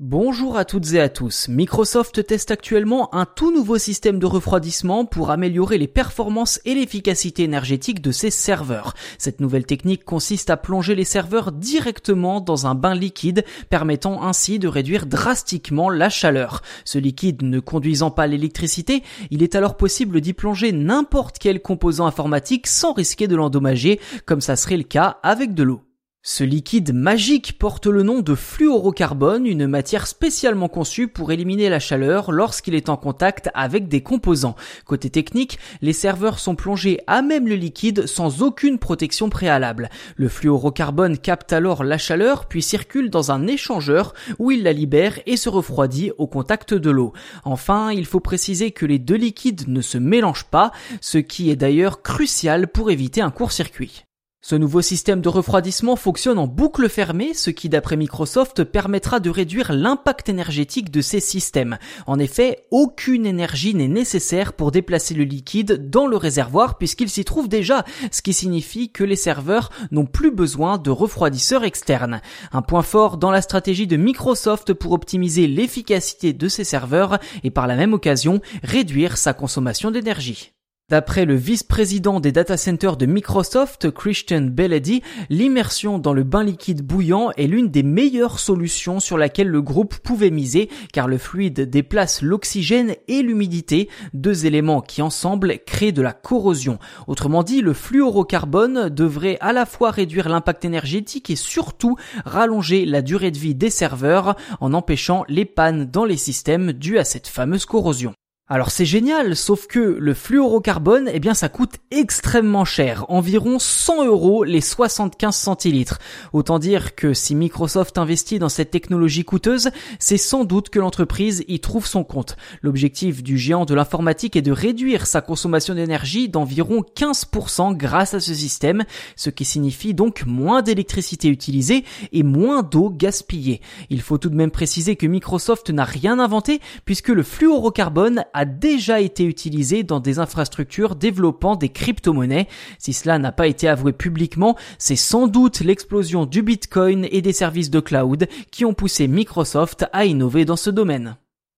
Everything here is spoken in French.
Bonjour à toutes et à tous. Microsoft teste actuellement un tout nouveau système de refroidissement pour améliorer les performances et l'efficacité énergétique de ses serveurs. Cette nouvelle technique consiste à plonger les serveurs directement dans un bain liquide, permettant ainsi de réduire drastiquement la chaleur. Ce liquide ne conduisant pas l'électricité, il est alors possible d'y plonger n'importe quel composant informatique sans risquer de l'endommager, comme ça serait le cas avec de l'eau. Ce liquide magique porte le nom de fluorocarbone, une matière spécialement conçue pour éliminer la chaleur lorsqu'il est en contact avec des composants. Côté technique, les serveurs sont plongés à même le liquide sans aucune protection préalable. Le fluorocarbone capte alors la chaleur puis circule dans un échangeur où il la libère et se refroidit au contact de l'eau. Enfin, il faut préciser que les deux liquides ne se mélangent pas, ce qui est d'ailleurs crucial pour éviter un court-circuit. Ce nouveau système de refroidissement fonctionne en boucle fermée, ce qui d'après Microsoft permettra de réduire l'impact énergétique de ces systèmes. En effet, aucune énergie n'est nécessaire pour déplacer le liquide dans le réservoir puisqu'il s'y trouve déjà, ce qui signifie que les serveurs n'ont plus besoin de refroidisseurs externes. Un point fort dans la stratégie de Microsoft pour optimiser l'efficacité de ses serveurs et par la même occasion réduire sa consommation d'énergie. D'après le vice-président des data centers de Microsoft, Christian Belady, l'immersion dans le bain liquide bouillant est l'une des meilleures solutions sur laquelle le groupe pouvait miser car le fluide déplace l'oxygène et l'humidité, deux éléments qui ensemble créent de la corrosion. Autrement dit, le fluorocarbone devrait à la fois réduire l'impact énergétique et surtout rallonger la durée de vie des serveurs en empêchant les pannes dans les systèmes dues à cette fameuse corrosion. Alors c'est génial, sauf que le fluorocarbone, eh bien ça coûte extrêmement cher, environ 100 euros les 75 centilitres. Autant dire que si Microsoft investit dans cette technologie coûteuse, c'est sans doute que l'entreprise y trouve son compte. L'objectif du géant de l'informatique est de réduire sa consommation d'énergie d'environ 15% grâce à ce système, ce qui signifie donc moins d'électricité utilisée et moins d'eau gaspillée. Il faut tout de même préciser que Microsoft n'a rien inventé puisque le fluorocarbone a déjà été utilisé dans des infrastructures développant des crypto-monnaies. Si cela n'a pas été avoué publiquement, c'est sans doute l'explosion du Bitcoin et des services de cloud qui ont poussé Microsoft à innover dans ce domaine.